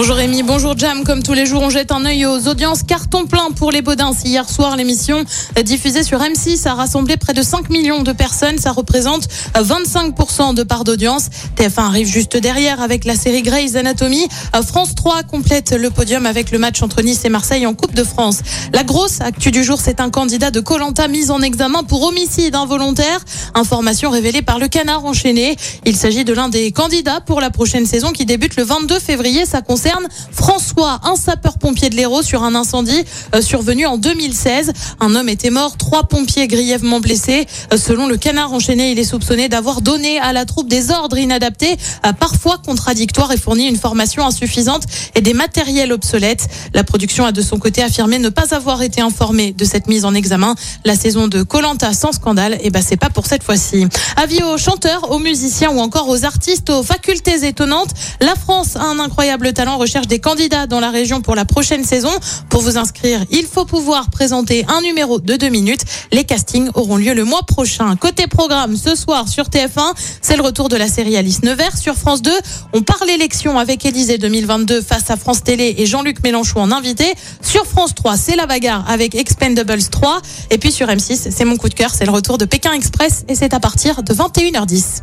Bonjour Rémi, bonjour Jam. Comme tous les jours, on jette un œil aux audiences carton plein pour les Baudins. Hier soir, l'émission diffusée sur M6 a rassemblé près de 5 millions de personnes. Ça représente 25% de part d'audience. TF1 arrive juste derrière avec la série Grey's Anatomy. France 3 complète le podium avec le match entre Nice et Marseille en Coupe de France. La grosse actu du jour, c'est un candidat de Colanta mis en examen pour homicide involontaire. Information révélée par le canard enchaîné. Il s'agit de l'un des candidats pour la prochaine saison qui débute le 22 février. Ça concerne François, un sapeur-pompier de l'Hérault sur un incendie euh, survenu en 2016. Un homme était mort, trois pompiers grièvement blessés. Euh, selon le canard enchaîné, il est soupçonné d'avoir donné à la troupe des ordres inadaptés, euh, parfois contradictoires et fourni une formation insuffisante et des matériels obsolètes. La production a de son côté affirmé ne pas avoir été informée de cette mise en examen. La saison de Colanta sans scandale, et eh ben c'est pas pour cette fois-ci. Avis aux chanteurs, aux musiciens ou encore aux artistes, aux facultés étonnantes. La France a un incroyable talent recherche des candidats dans la région pour la prochaine saison. Pour vous inscrire, il faut pouvoir présenter un numéro de deux minutes. Les castings auront lieu le mois prochain. Côté programme, ce soir sur TF1, c'est le retour de la série Alice Nevers. Sur France 2, on parle élection avec Élysée 2022 face à France Télé et Jean-Luc Mélenchon en invité. Sur France 3, c'est la bagarre avec Expendables 3. Et puis sur M6, c'est mon coup de cœur, c'est le retour de Pékin Express et c'est à partir de 21h10.